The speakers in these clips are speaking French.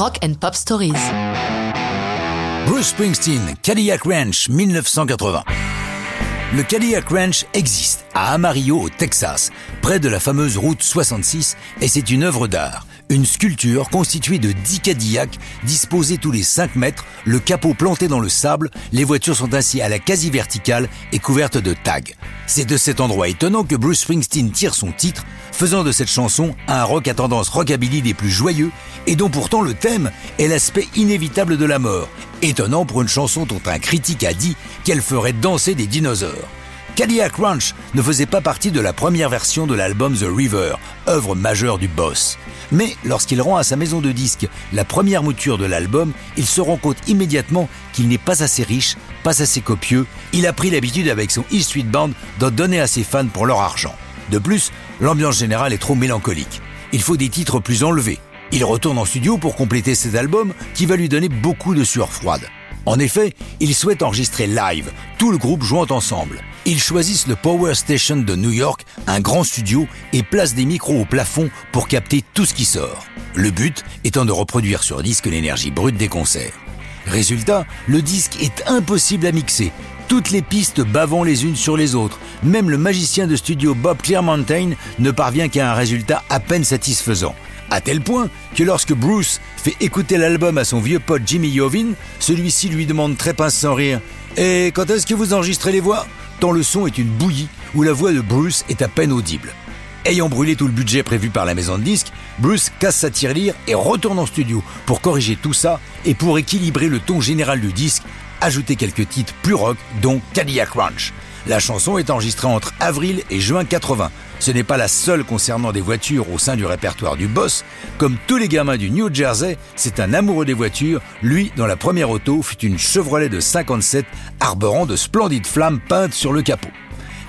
Rock and Pop Stories. Bruce Springsteen, Cadillac Ranch, 1980. Le Cadillac Ranch existe à Amarillo, au Texas, près de la fameuse route 66, et c'est une œuvre d'art. Une sculpture constituée de 10 Cadillacs disposés tous les 5 mètres, le capot planté dans le sable, les voitures sont ainsi à la quasi-verticale et couvertes de tags. C'est de cet endroit étonnant que Bruce Springsteen tire son titre, faisant de cette chanson un rock à tendance rockabilly des plus joyeux, et dont pourtant le thème est l'aspect inévitable de la mort, étonnant pour une chanson dont un critique a dit qu'elle ferait danser des dinosaures. Cadillac Ranch ne faisait pas partie de la première version de l'album The River, œuvre majeure du boss. Mais lorsqu'il rend à sa maison de disques la première mouture de l'album, il se rend compte immédiatement qu'il n'est pas assez riche, pas assez copieux. Il a pris l'habitude avec son E Street Band d'en donner à ses fans pour leur argent. De plus, l'ambiance générale est trop mélancolique. Il faut des titres plus enlevés. Il retourne en studio pour compléter cet album qui va lui donner beaucoup de sueur froide. En effet, il souhaite enregistrer live, tout le groupe jouant ensemble. Ils choisissent le Power Station de New York, un grand studio, et placent des micros au plafond pour capter tout ce qui sort. Le but étant de reproduire sur disque l'énergie brute des concerts. Résultat, le disque est impossible à mixer. Toutes les pistes bavant les unes sur les autres. Même le magicien de studio Bob Clearmountain ne parvient qu'à un résultat à peine satisfaisant. À tel point que lorsque Bruce fait écouter l'album à son vieux pote Jimmy Yovin, celui-ci lui demande très pince sans rire Et quand est-ce que vous enregistrez les voix? Tant le son est une bouillie où la voix de Bruce est à peine audible. Ayant brûlé tout le budget prévu par la maison de disques, Bruce casse sa tirelire et retourne en studio pour corriger tout ça et pour équilibrer le ton général du disque, ajouter quelques titres plus rock, dont Cadillac Ranch. La chanson est enregistrée entre avril et juin 80. Ce n'est pas la seule concernant des voitures au sein du répertoire du boss. Comme tous les gamins du New Jersey, c'est un amoureux des voitures. Lui, dans la première auto, fut une Chevrolet de 57 arborant de splendides flammes peintes sur le capot.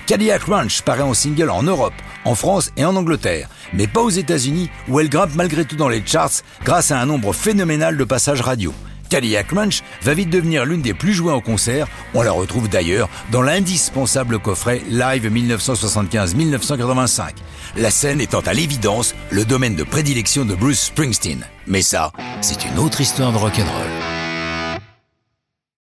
Cadillac Ranch paraît en single en Europe, en France et en Angleterre, mais pas aux États-Unis où elle grimpe malgré tout dans les charts grâce à un nombre phénoménal de passages radio. Cadillac Ranch va vite devenir l'une des plus jouées en concert. On la retrouve d'ailleurs dans l'indispensable coffret Live 1975-1985. La scène étant à l'évidence le domaine de prédilection de Bruce Springsteen. Mais ça, c'est une autre histoire de rock'n'roll.